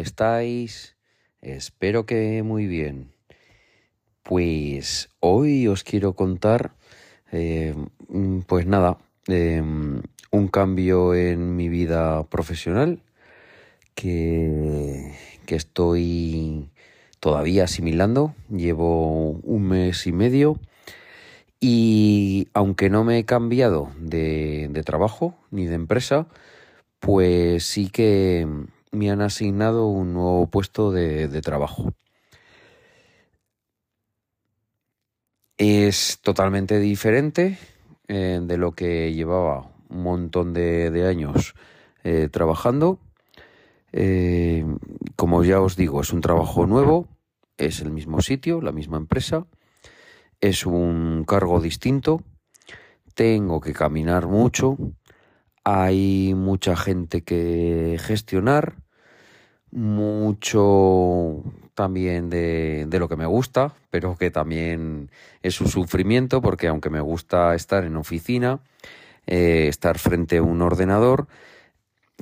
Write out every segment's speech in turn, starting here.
estáis? Espero que muy bien. Pues hoy os quiero contar, eh, pues nada, eh, un cambio en mi vida profesional que, que estoy todavía asimilando. Llevo un mes y medio y aunque no me he cambiado de trabajo ni de empresa, pues sí que me han asignado un nuevo puesto de, de trabajo. Es totalmente diferente eh, de lo que llevaba un montón de, de años eh, trabajando. Eh, como ya os digo, es un trabajo nuevo, es el mismo sitio, la misma empresa, es un cargo distinto, tengo que caminar mucho, hay mucha gente que gestionar, mucho también de, de, lo que me gusta, pero que también es un sufrimiento porque aunque me gusta estar en oficina, eh, estar frente a un ordenador,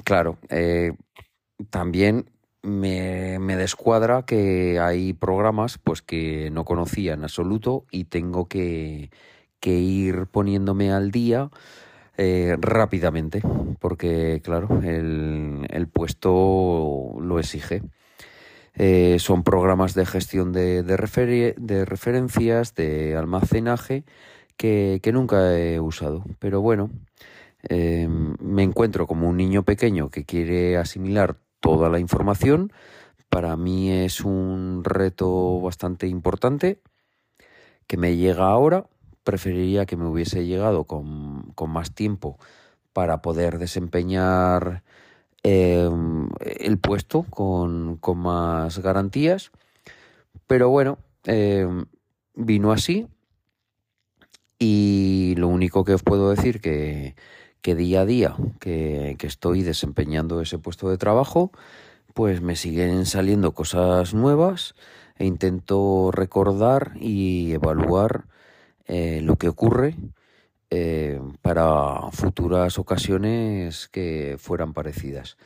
claro, eh, también me, me, descuadra que hay programas pues que no conocía en absoluto y tengo que, que ir poniéndome al día eh, rápidamente, porque claro, el, puesto lo exige. Eh, son programas de gestión de, de, refer de, referencias, de almacenaje, que, nunca he usado. Pero bueno, eh, me encuentro como un niño pequeño que quiere asimilar toda la información. Para mí es un reto bastante importante que me llega ahora preferiría que me hubiese llegado con, con más tiempo para poder desempeñar eh, el puesto con, con, más garantías. Pero bueno, eh, vino así y lo único que os puedo decir que, que día a día que, que estoy desempeñando ese puesto de trabajo, pues me siguen saliendo cosas nuevas e intento recordar y evaluar eh, lo que ocurre eh, para futuras ocasiones que fueran parecidas.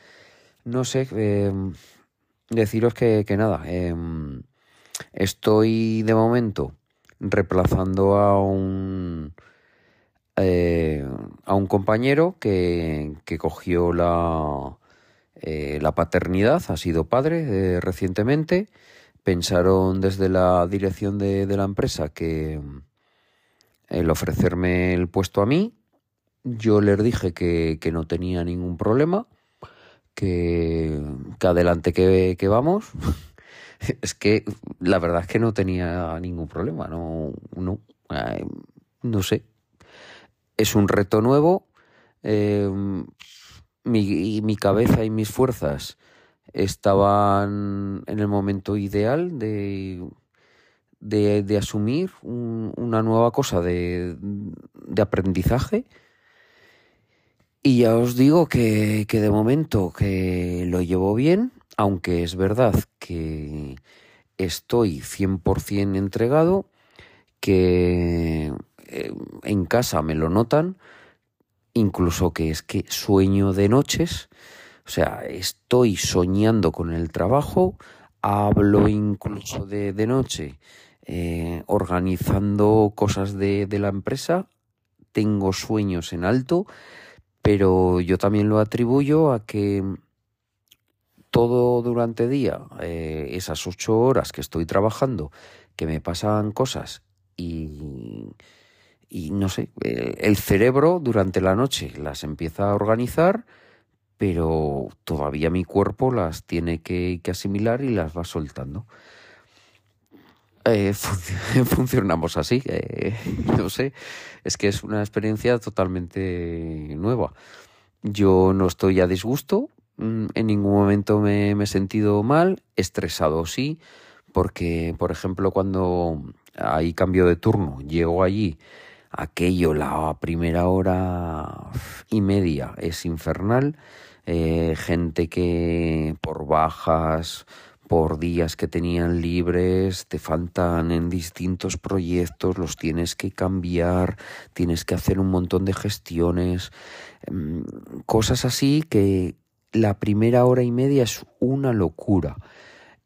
No sé, eh, deciros que, que nada, em, estoy de momento reemplazando a un eh, a un compañero que, que cogió la, la paternidad, ha sido padre recientemente. Pensaron desde la dirección de, de la empresa que, el ofrecerme el puesto a mí. Yo les dije que, que no tenía ningún problema, que, que adelante que, que vamos. es que la verdad es que no tenía ningún problema, no, no, no sé. Es un reto nuevo. Eh, mi, mi cabeza y mis fuerzas estaban en el momento ideal de de, de asumir un, una nueva cosa de, de, aprendizaje. Y ya os digo que, que, de momento que lo llevo bien, aunque es verdad que estoy 100% entregado, que eh, en casa me lo notan, incluso que es que sueño de noches, o sea, estoy soñando con el trabajo, hablo incluso de, de noche eh, organizando cosas de, la empresa, tengo sueños en alto, pero yo también lo atribuyo a que todo durante día, eh, esas ocho horas que estoy trabajando, que me pasan cosas y, no sé, el cerebro durante la noche las empieza a organizar, pero todavía mi cuerpo las tiene que asimilar y las va soltando. Eh, fun funcionamos así, eh, no sé, es que es una experiencia totalmente nueva. Yo no estoy a disgusto, mm, en ningún momento me, he sentido mal, estresado sí, porque, por ejemplo, cuando hay cambio de turno, llego allí, aquello, la primera hora y media es infernal, eh, gente que por bajas, por días que tenían libres, te faltan en distintos proyectos, los tienes que cambiar, tienes que hacer un montón de gestiones, cosas así que la primera hora y media es una locura.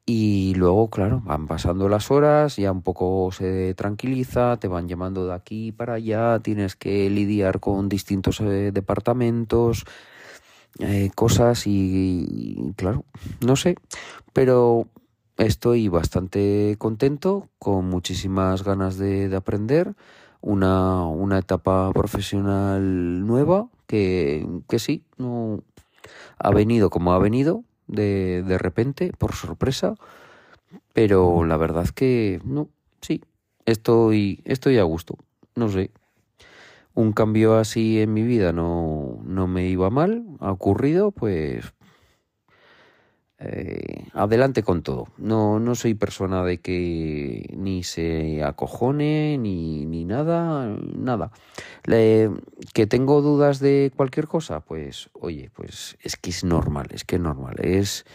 Y luego, claro, van pasando las horas, ya un poco se tranquiliza, te van llamando de aquí para allá, tienes que lidiar con distintos eh, departamentos, eh, cosas y, claro, no sé, pero estoy bastante contento, con muchísimas ganas de, de aprender, una, una etapa profesional nueva que, que sí, no ha venido como ha venido, de, de repente, por sorpresa, pero la verdad que no, sí, estoy, estoy a gusto, no sé. Un cambio así en mi vida no, no me iba mal, ha ocurrido, pues eh, adelante con todo. No, no soy persona de que ni se acojone ni, ni nada, nada. que tengo dudas de cualquier cosa, pues oye, pues es que es normal, es que es normal. Es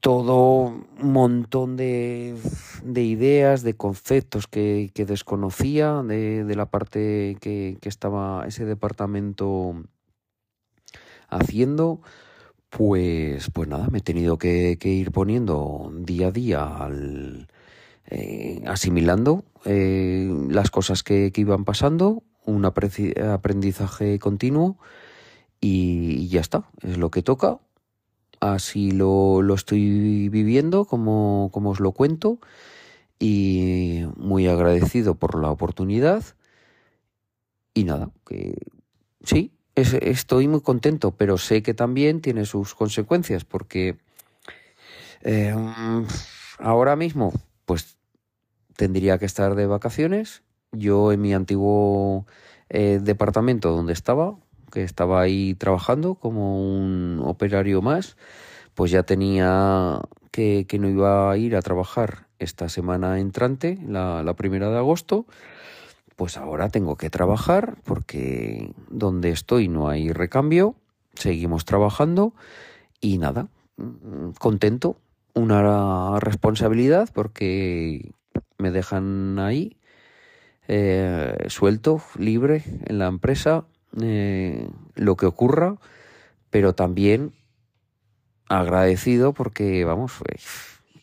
todo un montón de, de ideas, de conceptos que, que desconocía de, de, la parte que, que estaba ese departamento haciendo pues, pues nada, me he tenido que, ir poniendo día a día eh, asimilando eh, las cosas que, iban pasando, un aprendizaje continuo y, ya está, es lo que toca. Así lo, lo estoy viviendo, como, como os lo cuento, y muy agradecido por la oportunidad. Y nada, que sí, estoy muy contento, pero sé que también tiene sus consecuencias, porque eh, ahora mismo, pues tendría que estar de vacaciones. Yo en mi antiguo eh, departamento donde estaba, que estaba ahí trabajando como un operario más, pues ya tenía que, no iba a ir a trabajar esta semana entrante, la, primera de agosto, pues ahora tengo que trabajar porque donde estoy no hay recambio, seguimos trabajando y nada, contento, una responsabilidad porque me dejan ahí eh, suelto, libre en la empresa, eh, lo que ocurra, pero también agradecido porque, vamos, pues,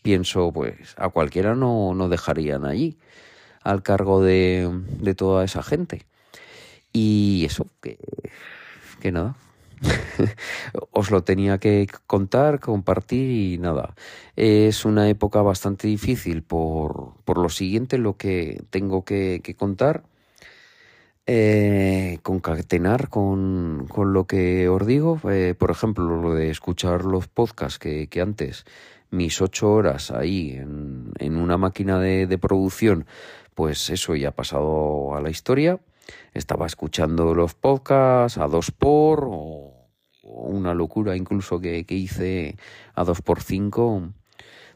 pienso, pues a cualquiera no, no dejarían allí al cargo de, de toda esa gente. Y eso, que, que nada. Os lo tenía que contar, compartir y nada. Es una época bastante difícil por, por lo siguiente, lo que tengo que, que contar. Eh, concatenar con, con, lo que os digo, eh, por ejemplo, lo de escuchar los podcasts que, que antes, mis ocho horas ahí en, en una máquina de, de producción pues eso ya ha pasado a la historia. Estaba escuchando los podcasts a dos por o, una locura incluso que, hice a dos por cinco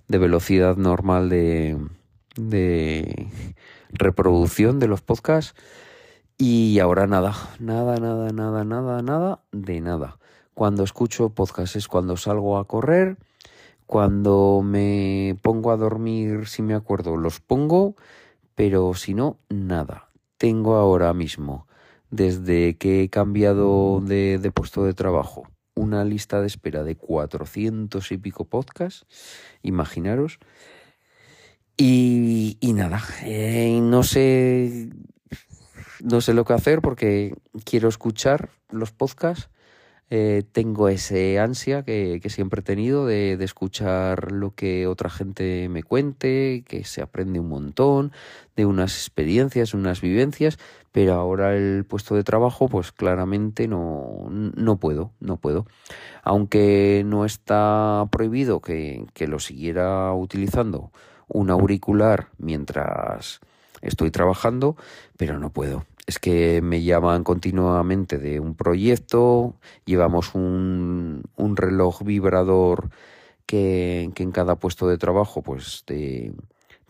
de velocidad normal de, de reproducción de los podcasts. Y ahora nada, nada, nada, nada, nada, nada, de nada. Cuando escucho podcast es cuando salgo a correr, cuando me pongo a dormir, si me acuerdo, los pongo pero si no, nada. Tengo ahora mismo, desde que he cambiado de, de puesto de trabajo, una lista de espera de 400 y pico podcasts, imaginaros. Y, y nada, eh, no sé, no sé lo que hacer porque quiero escuchar los podcasts eh, tengo ese ansia que, siempre he tenido de, escuchar lo que otra gente me cuente, que se aprende un montón, de unas experiencias, unas vivencias, pero ahora el puesto de trabajo, pues claramente no, no puedo, no puedo. Aunque no está prohibido que, que lo siguiera utilizando un auricular mientras estoy trabajando, pero no puedo es que me llaman continuamente de un proyecto, llevamos un, un reloj vibrador que, que, en cada puesto de trabajo pues te,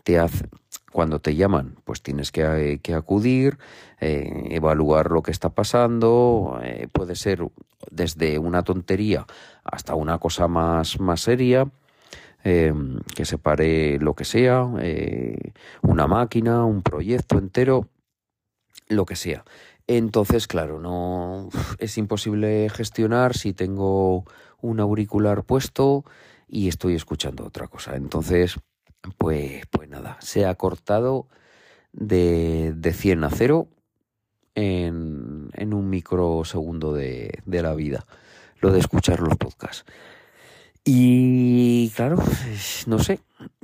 te hace, cuando te llaman pues tienes que, que acudir, eh, evaluar lo que está pasando, eh, puede ser desde una tontería hasta una cosa más, más seria. Eh, que separe lo que sea, una máquina, un proyecto entero, lo que sea. Entonces, claro, no es imposible gestionar si tengo un auricular puesto y estoy escuchando otra cosa. Entonces, pues, pues nada, se ha cortado de, de 100 a 0 en, en un microsegundo de, de la vida, lo de escuchar los podcasts. Y claro, no sé,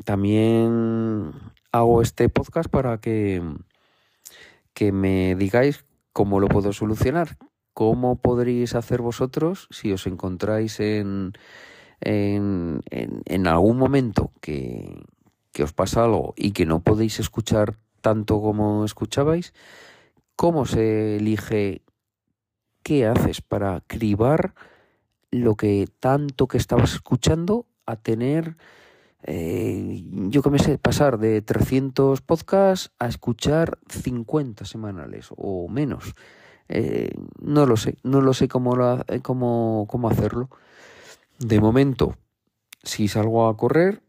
también hago este podcast para que, que me digáis cómo lo puedo solucionar, cómo podréis hacer vosotros si os encontráis en, en, en, algún momento que, que os pasa algo y que no podéis escuchar tanto como escuchabais, cómo se elige qué haces para cribar lo que tanto que estabas escuchando a tener, eh, yo que me sé, pasar de 300 podcasts a escuchar 50 semanales o menos. Eh, no lo sé, no lo sé cómo, cómo, cómo hacerlo. De momento, si salgo a correr,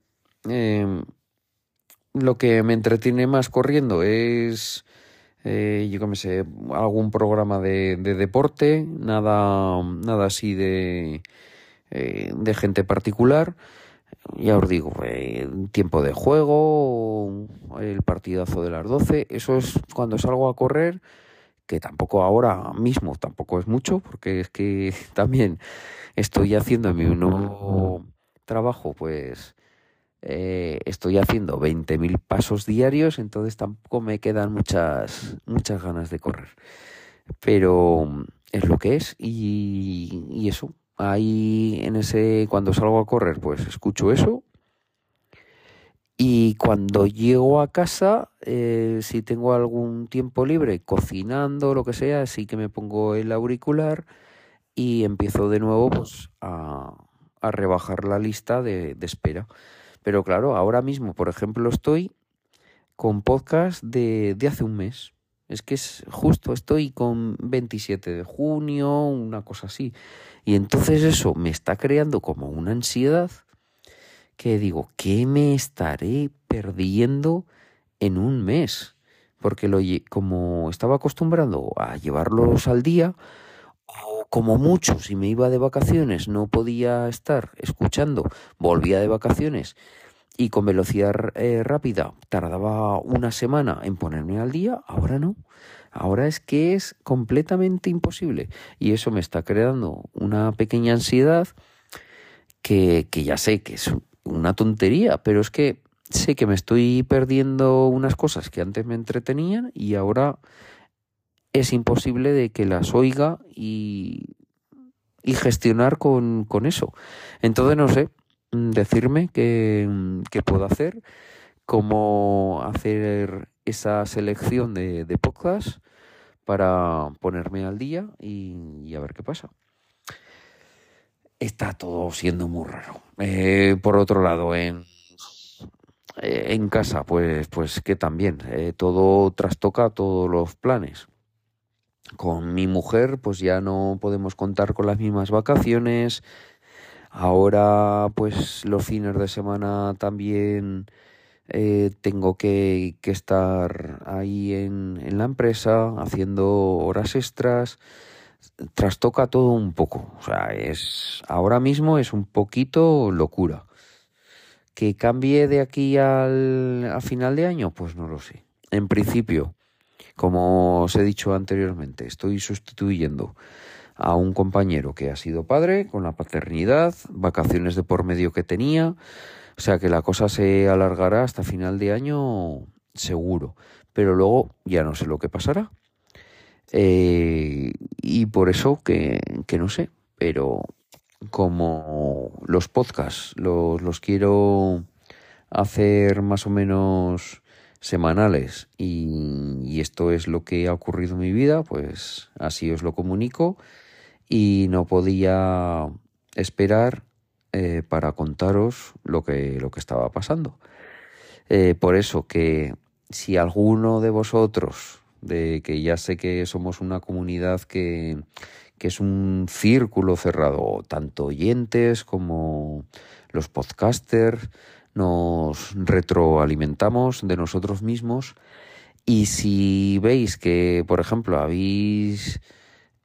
lo que me entretiene más corriendo es, eh, yo sé, algún programa de, deporte, nada, nada así de, eh, de gente particular. Ya os digo, eh, tiempo de juego, el partidazo de las 12, eso es cuando salgo a correr, que tampoco ahora mismo, tampoco es mucho, porque es que también estoy haciendo mi nuevo trabajo, pues eh, estoy haciendo 20.000 pasos diarios, entonces tampoco me quedan muchas, muchas ganas de correr. Pero mm, es lo que es y, eso. Ahí en ese, cuando salgo a correr, pues escucho eso. Y cuando llego a casa, eh, si tengo algún tiempo libre, cocinando, lo que sea, sí que me pongo el auricular y empiezo de nuevo pues, a, a rebajar la lista de espera. Pero claro, ahora mismo, por ejemplo, estoy con podcast de, de hace un mes. Es que es justo, estoy con 27 de junio, una cosa así. Y entonces eso me está creando como una ansiedad que digo, ¿qué me estaré perdiendo en un mes? Porque lo, como estaba acostumbrado a llevarlos al día, como mucho, si me iba de vacaciones no podía estar escuchando, volvía de vacaciones y con velocidad eh, rápida tardaba una semana en ponerme al día, ahora no. Ahora es que es completamente imposible y eso me está creando una pequeña ansiedad que, que ya sé que es una tontería, pero es que sé que me estoy perdiendo unas cosas que antes me entretenían y ahora es imposible de que las oiga y, y gestionar con, con eso. Entonces, no sé, decirme qué, qué puedo hacer, cómo hacer esa selección de, de podcasts para ponerme al día y, a ver qué pasa. Está todo siendo muy raro. Eh, por otro lado, en, en casa, pues, pues que también eh, todo trastoca todos los planes. Con mi mujer, pues ya no podemos contar con las mismas vacaciones. Ahora, pues los fines de semana también eh, tengo que, estar ahí en, en la empresa haciendo horas extras. Trastoca todo un poco. O sea, es ahora mismo es un poquito locura. ¿Que cambie de aquí al, a final de año? Pues no lo sé. En principio, como os he dicho anteriormente, estoy sustituyendo a un compañero que ha sido padre con la paternidad, vacaciones de por medio que tenía, o sea que la cosa se alargará hasta final de año seguro, pero luego ya no sé lo que pasará. Eh, y por eso que, que, no sé, pero como los podcasts los, los quiero hacer más o menos semanales y, esto es lo que ha ocurrido en mi vida, pues así os lo comunico y no podía esperar eh, para contaros lo que, lo que estaba pasando. Eh, por eso que si alguno de vosotros, de que ya sé que somos una comunidad que, que es un círculo cerrado, tanto oyentes como los podcasters, nos retroalimentamos de nosotros mismos Y si veis que, por ejemplo, habéis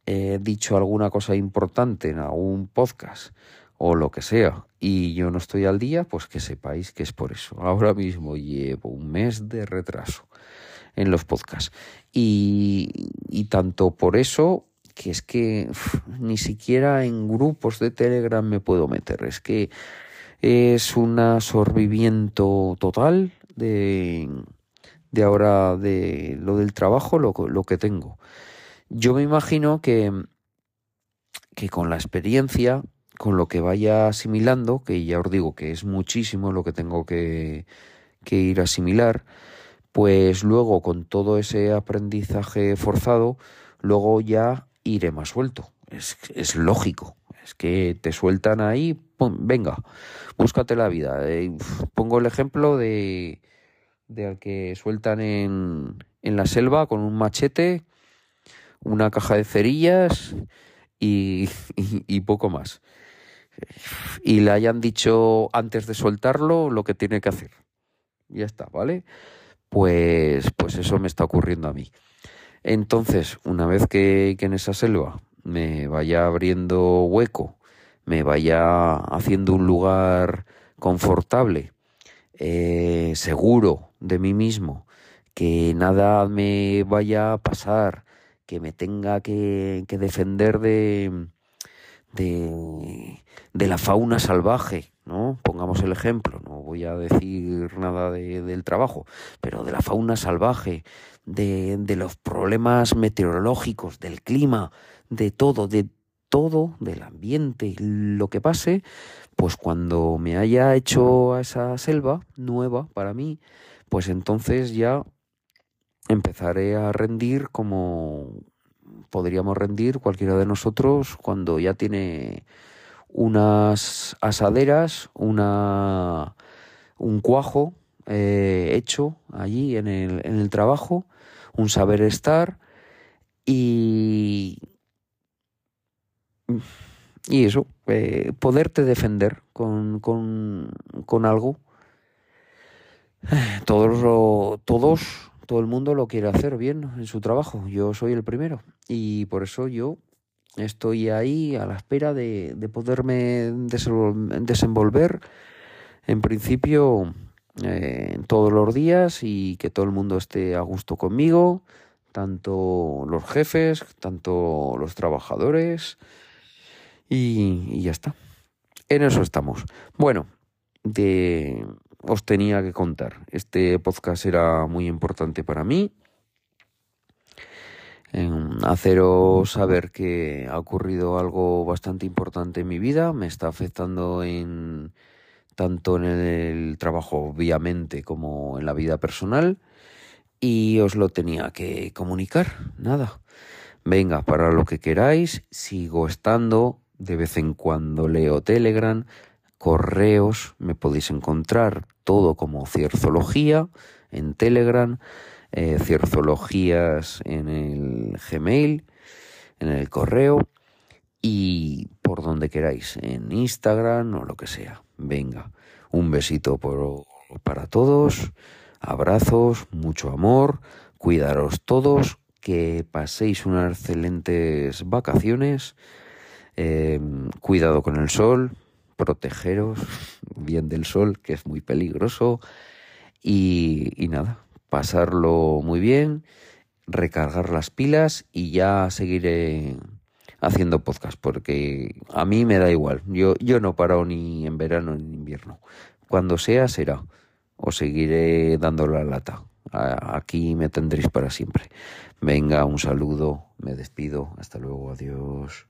eh, dicho alguna cosa importante en algún podcast o lo que sea y yo no estoy al día, pues que sepáis que es por eso. Ahora mismo llevo un mes de retraso en los podcasts. Y, y tanto por eso que es que ni siquiera en grupos de Telegram me puedo meter. Es que es un absorbimiento total de, de ahora de lo del trabajo, lo, lo que tengo. Yo me imagino que, que con la experiencia, con lo que vaya asimilando, que ya os digo que es muchísimo lo que tengo que, que ir a asimilar, pues luego con todo ese aprendizaje forzado, luego ya iré más suelto. Es, es lógico. Es que te sueltan ahí, venga, búscate la vida. Eh, pongo el ejemplo de, de al que sueltan en, en la selva con un machete, una caja de cerillas y, poco más. Y le hayan dicho antes de soltarlo lo que tiene que hacer. Ya está, ¿vale? Pues, pues eso me está ocurriendo a mí. Entonces, una vez que, en esa selva me vaya abriendo hueco, me vaya haciendo un lugar confortable, eh, seguro de mí mismo, que nada me vaya a pasar, que me tenga que, defender de, de, la fauna salvaje, ¿no? Pongamos el ejemplo, no voy a decir nada del trabajo, pero de la fauna salvaje, de, de los problemas meteorológicos, del clima, de todo, de todo, del ambiente, lo que pase, pues cuando me haya hecho a esa selva nueva para mí, pues entonces ya empezaré a rendir como podríamos rendir cualquiera de nosotros cuando ya tiene unas asaderas, una, un cuajo eh, hecho allí en el, en el trabajo un saber estar y, y eso, eh, poderte defender con, con, con algo. Todos, todos, todo el mundo lo quiere hacer bien en su trabajo. Yo soy el primero y por eso yo estoy ahí a la espera de, de poderme desenvolver. En principio, eh, todos los días y que todo el mundo esté a gusto conmigo, tanto los jefes, tanto los trabajadores y, ya está. En eso estamos. Bueno, os tenía que contar. Este podcast era muy importante para mí. haceros saber que ha ocurrido algo bastante importante en mi vida, me está afectando en, tanto en el trabajo obviamente como en la vida personal y os lo tenía que comunicar, nada. Venga, para lo que queráis, sigo estando, de vez en cuando leo Telegram, correos, me podéis encontrar todo como cierzología en Telegram, eh, cierzologías en el Gmail, en el correo y por donde queráis, en Instagram o lo que sea. Venga, un besito por, para todos, abrazos, mucho amor, cuidaros todos, que paséis unas excelentes vacaciones, em, cuidado con el sol, protegeros bien del sol, que es muy peligroso, y, y nada, pasarlo muy bien, recargar las pilas y ya seguiré haciendo podcast, porque a mí me da igual. Yo, yo no paro ni en verano ni en invierno. Cuando sea, será. Os seguiré dando la lata. Aquí me tendréis para siempre. Venga, un saludo, me despido. Hasta luego, adiós.